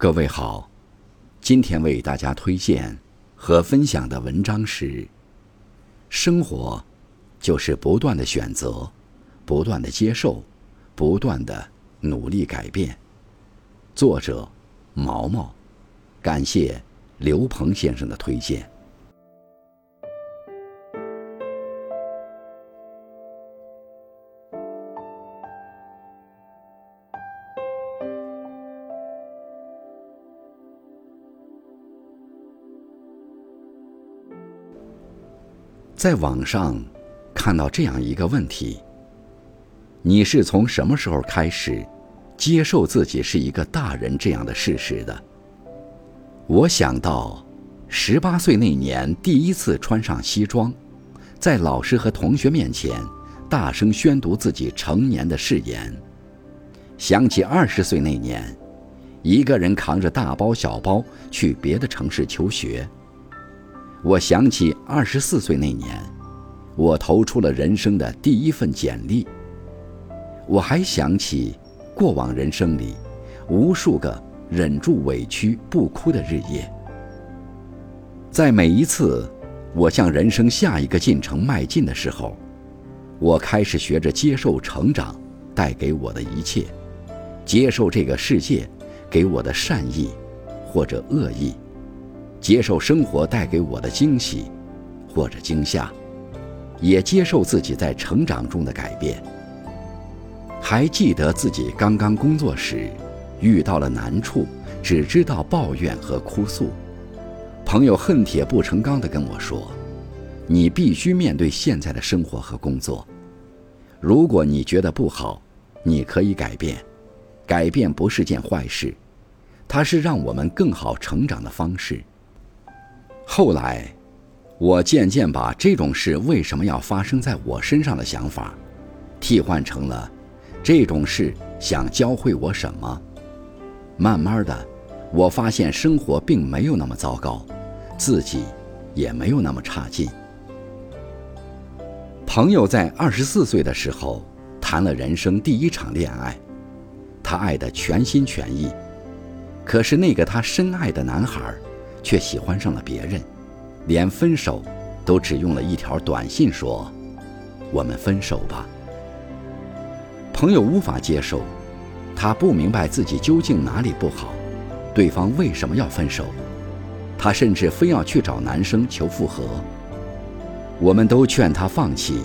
各位好，今天为大家推荐和分享的文章是：生活就是不断的选择，不断的接受，不断的努力改变。作者毛毛，感谢刘鹏先生的推荐。在网上看到这样一个问题：你是从什么时候开始接受自己是一个大人这样的事实的？我想到，十八岁那年第一次穿上西装，在老师和同学面前大声宣读自己成年的誓言；想起二十岁那年，一个人扛着大包小包去别的城市求学。我想起二十四岁那年，我投出了人生的第一份简历。我还想起过往人生里无数个忍住委屈不哭的日夜。在每一次我向人生下一个进程迈进的时候，我开始学着接受成长带给我的一切，接受这个世界给我的善意或者恶意。接受生活带给我的惊喜，或者惊吓，也接受自己在成长中的改变。还记得自己刚刚工作时，遇到了难处，只知道抱怨和哭诉。朋友恨铁不成钢地跟我说：“你必须面对现在的生活和工作。如果你觉得不好，你可以改变。改变不是件坏事，它是让我们更好成长的方式。”后来，我渐渐把这种事为什么要发生在我身上的想法，替换成了这种事想教会我什么。慢慢的，我发现生活并没有那么糟糕，自己也没有那么差劲。朋友在二十四岁的时候谈了人生第一场恋爱，他爱的全心全意，可是那个他深爱的男孩。却喜欢上了别人，连分手都只用了一条短信说：“我们分手吧。”朋友无法接受，他不明白自己究竟哪里不好，对方为什么要分手，他甚至非要去找男生求复合。我们都劝他放弃，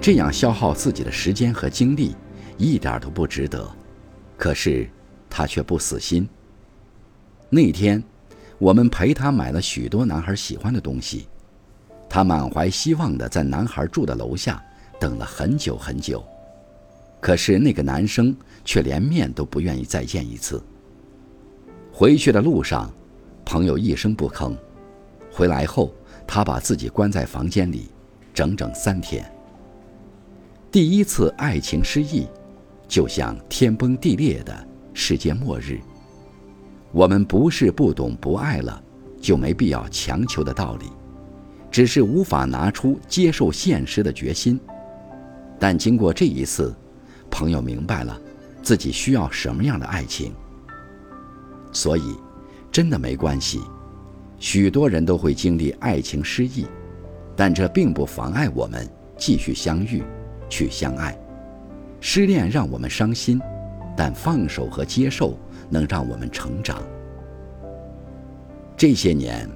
这样消耗自己的时间和精力，一点都不值得。可是他却不死心。那天。我们陪他买了许多男孩喜欢的东西，他满怀希望地在男孩住的楼下等了很久很久，可是那个男生却连面都不愿意再见一次。回去的路上，朋友一声不吭，回来后他把自己关在房间里，整整三天。第一次爱情失意，就像天崩地裂的世界末日。我们不是不懂不爱了，就没必要强求的道理，只是无法拿出接受现实的决心。但经过这一次，朋友明白了自己需要什么样的爱情。所以，真的没关系。许多人都会经历爱情失意，但这并不妨碍我们继续相遇，去相爱。失恋让我们伤心，但放手和接受。能让我们成长。这些年，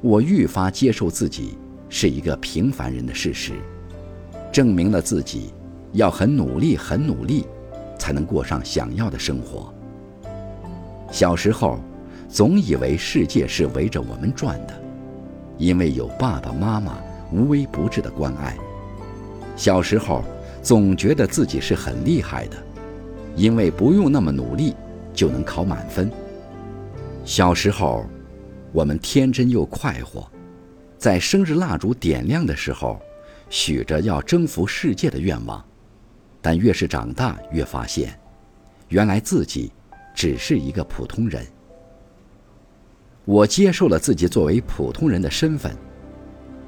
我愈发接受自己是一个平凡人的事实，证明了自己要很努力、很努力，才能过上想要的生活。小时候，总以为世界是围着我们转的，因为有爸爸妈妈无微不至的关爱。小时候，总觉得自己是很厉害的，因为不用那么努力。就能考满分。小时候，我们天真又快活，在生日蜡烛点亮的时候，许着要征服世界的愿望。但越是长大，越发现，原来自己只是一个普通人。我接受了自己作为普通人的身份，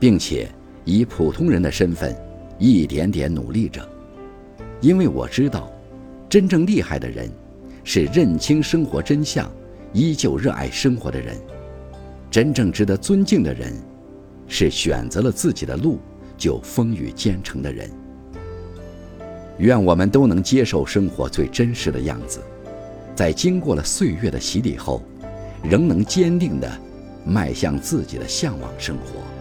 并且以普通人的身份一点点努力着，因为我知道，真正厉害的人。是认清生活真相，依旧热爱生活的人。真正值得尊敬的人，是选择了自己的路就风雨兼程的人。愿我们都能接受生活最真实的样子，在经过了岁月的洗礼后，仍能坚定地迈向自己的向往生活。